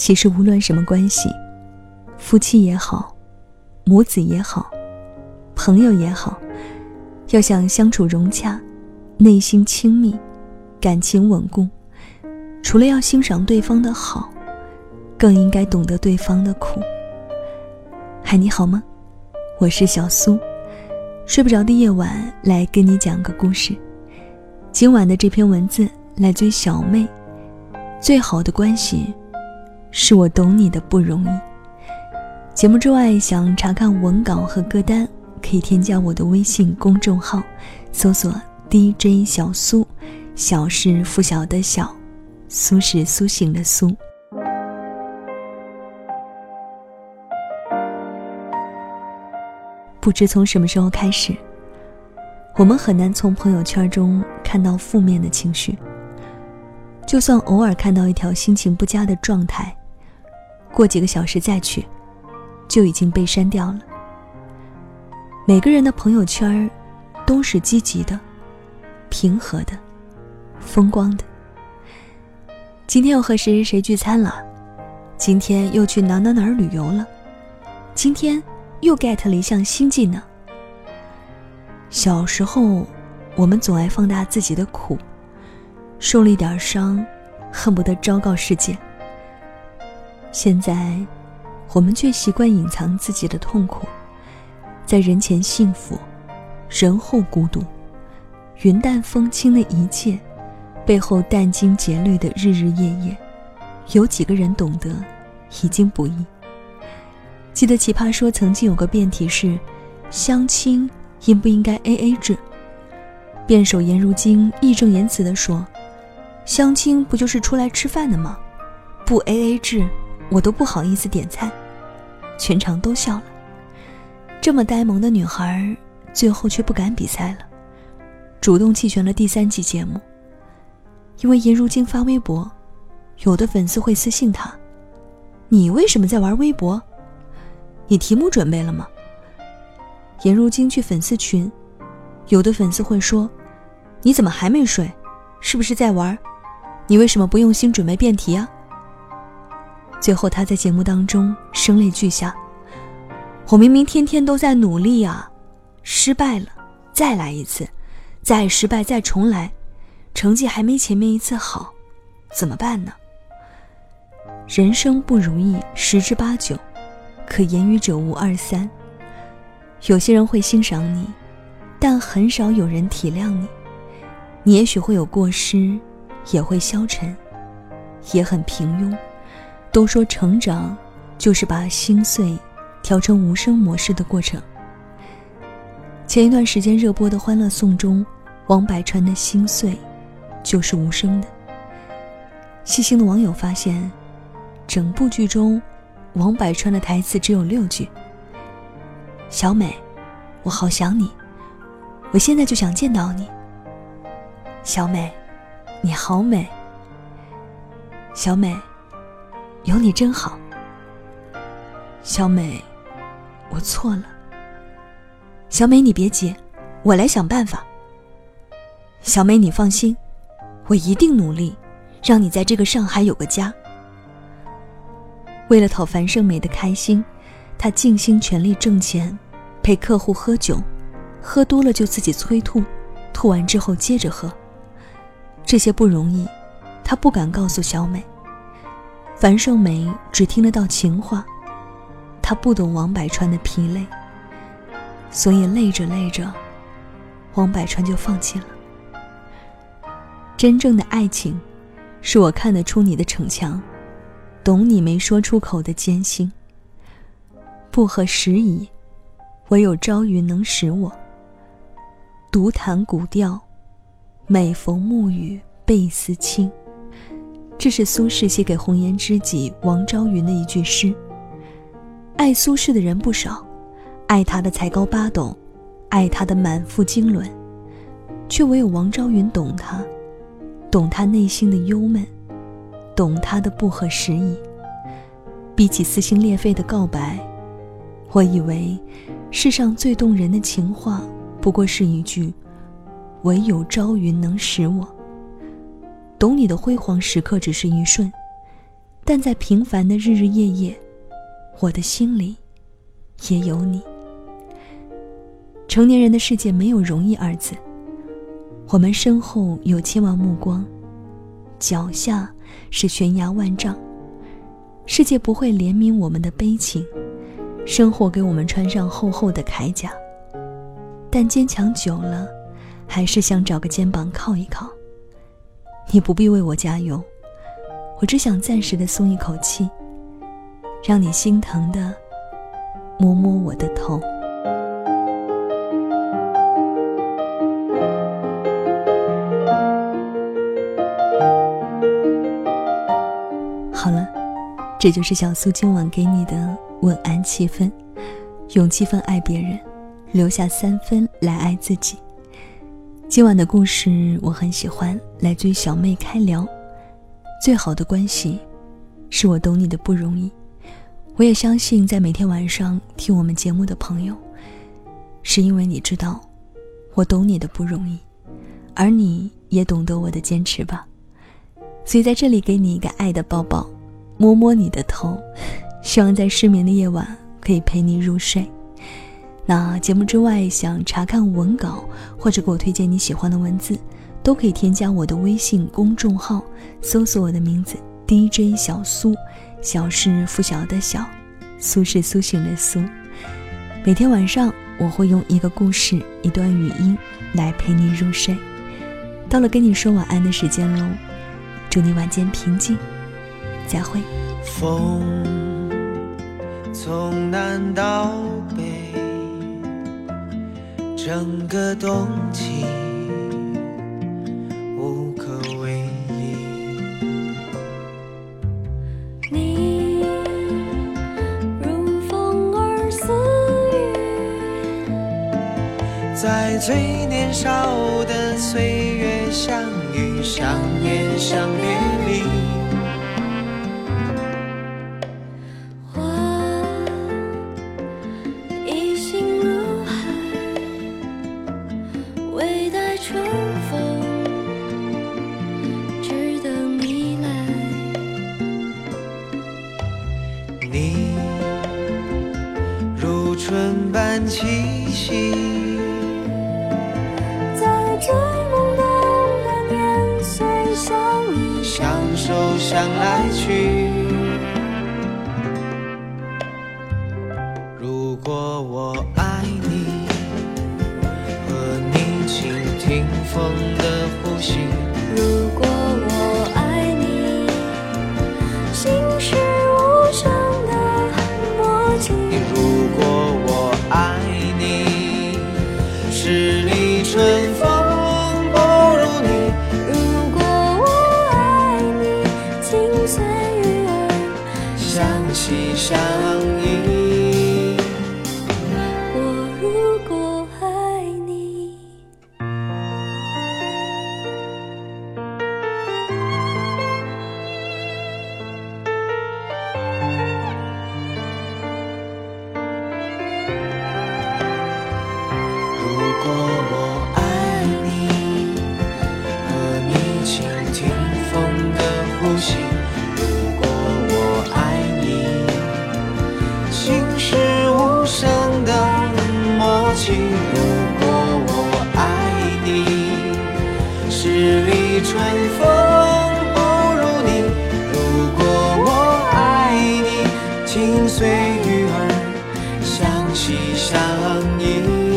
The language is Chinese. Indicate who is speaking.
Speaker 1: 其实无论什么关系，夫妻也好，母子也好，朋友也好，要想相处融洽，内心亲密，感情稳固，除了要欣赏对方的好，更应该懂得对方的苦。嗨，你好吗？我是小苏。睡不着的夜晚，来跟你讲个故事。今晚的这篇文字来自于小妹。最好的关系，是我懂你的不容易。节目之外，想查看文稿和歌单，可以添加我的微信公众号，搜索 DJ 小苏。小是拂晓的小，苏是苏醒的苏。不知从什么时候开始，我们很难从朋友圈中看到负面的情绪。就算偶尔看到一条心情不佳的状态，过几个小时再去，就已经被删掉了。每个人的朋友圈都是积极的、平和的、风光的。今天又和谁谁谁聚餐了？今天又去哪哪哪旅游了？今天。又 get 了一项新技能。小时候，我们总爱放大自己的苦，受了一点伤，恨不得昭告世界。现在，我们却习惯隐藏自己的痛苦，在人前幸福，人后孤独。云淡风轻的一切，背后殚精竭虑的日日夜夜，有几个人懂得，已经不易。记得《奇葩说》曾经有个辩题是：相亲应不应该 A A 制？辩手颜如晶义正言辞地说：“相亲不就是出来吃饭的吗？不 A A 制，我都不好意思点菜。”全场都笑了。这么呆萌的女孩，最后却不敢比赛了，主动弃权了第三季节目。因为颜如晶发微博，有的粉丝会私信她：“你为什么在玩微博？”你题目准备了吗？颜如晶去粉丝群，有的粉丝会说：“你怎么还没睡？是不是在玩？你为什么不用心准备辩题啊？”最后他在节目当中声泪俱下：“我明明天天都在努力啊，失败了，再来一次，再失败再重来，成绩还没前面一次好，怎么办呢？人生不如意十之八九。”可言语者无二三。有些人会欣赏你，但很少有人体谅你。你也许会有过失，也会消沉，也很平庸。都说成长，就是把心碎调成无声模式的过程。前一段时间热播的《欢乐颂》中，王百川的心碎，就是无声的。细心的网友发现，整部剧中。王百川的台词只有六句：“小美，我好想你，我现在就想见到你。小美，你好美。小美，有你真好。小美，我错了。小美，你别急，我来想办法。小美，你放心，我一定努力，让你在这个上海有个家。”为了讨樊胜美的开心，他尽心全力挣钱，陪客户喝酒，喝多了就自己催吐，吐完之后接着喝。这些不容易，他不敢告诉小美。樊胜美只听得到情话，她不懂王百川的疲累，所以累着累着，王百川就放弃了。真正的爱情，是我看得出你的逞强。懂你没说出口的艰辛。不合时宜，唯有朝云能使我。独弹古调，每逢暮雨倍思亲。这是苏轼写给红颜知己王昭云的一句诗。爱苏轼的人不少，爱他的才高八斗，爱他的满腹经纶，却唯有王昭云懂他，懂他内心的忧闷。懂他的不合时宜。比起撕心裂肺的告白，我以为世上最动人的情话，不过是一句“唯有朝云能使我”。懂你的辉煌时刻只是一瞬，但在平凡的日日夜夜，我的心里也有你。成年人的世界没有容易二字，我们身后有千万目光，脚下是悬崖万丈。世界不会怜悯我们的悲情，生活给我们穿上厚厚的铠甲，但坚强久了，还是想找个肩膀靠一靠。你不必为我加油，我只想暂时的松一口气，让你心疼的摸摸我的头。好了。这就是小苏今晚给你的晚安七分，用七分爱别人，留下三分来爱自己。今晚的故事我很喜欢，来自于小妹开聊。最好的关系，是我懂你的不容易。我也相信，在每天晚上听我们节目的朋友，是因为你知道，我懂你的不容易，而你也懂得我的坚持吧。所以在这里给你一个爱的抱抱。摸摸你的头，希望在失眠的夜晚可以陪你入睡。那节目之外，想查看文稿或者给我推荐你喜欢的文字，都可以添加我的微信公众号，搜索我的名字 DJ 小苏，小是拂晓的小，苏是苏醒的苏。每天晚上我会用一个故事、一段语音来陪你入睡。到了跟你说晚安的时间喽，祝你晚间平静。再会。
Speaker 2: 风从南到北，整个冬季无可为依。
Speaker 3: 你如风儿似雨，
Speaker 2: 在最年少的岁月相遇，相恋，相别离。气息，
Speaker 3: 在最懵懂的年岁相依
Speaker 2: 相守相来去。如果我爱你，和你倾听风的呼吸。
Speaker 3: 如果我
Speaker 2: 鱼儿，相惜相依。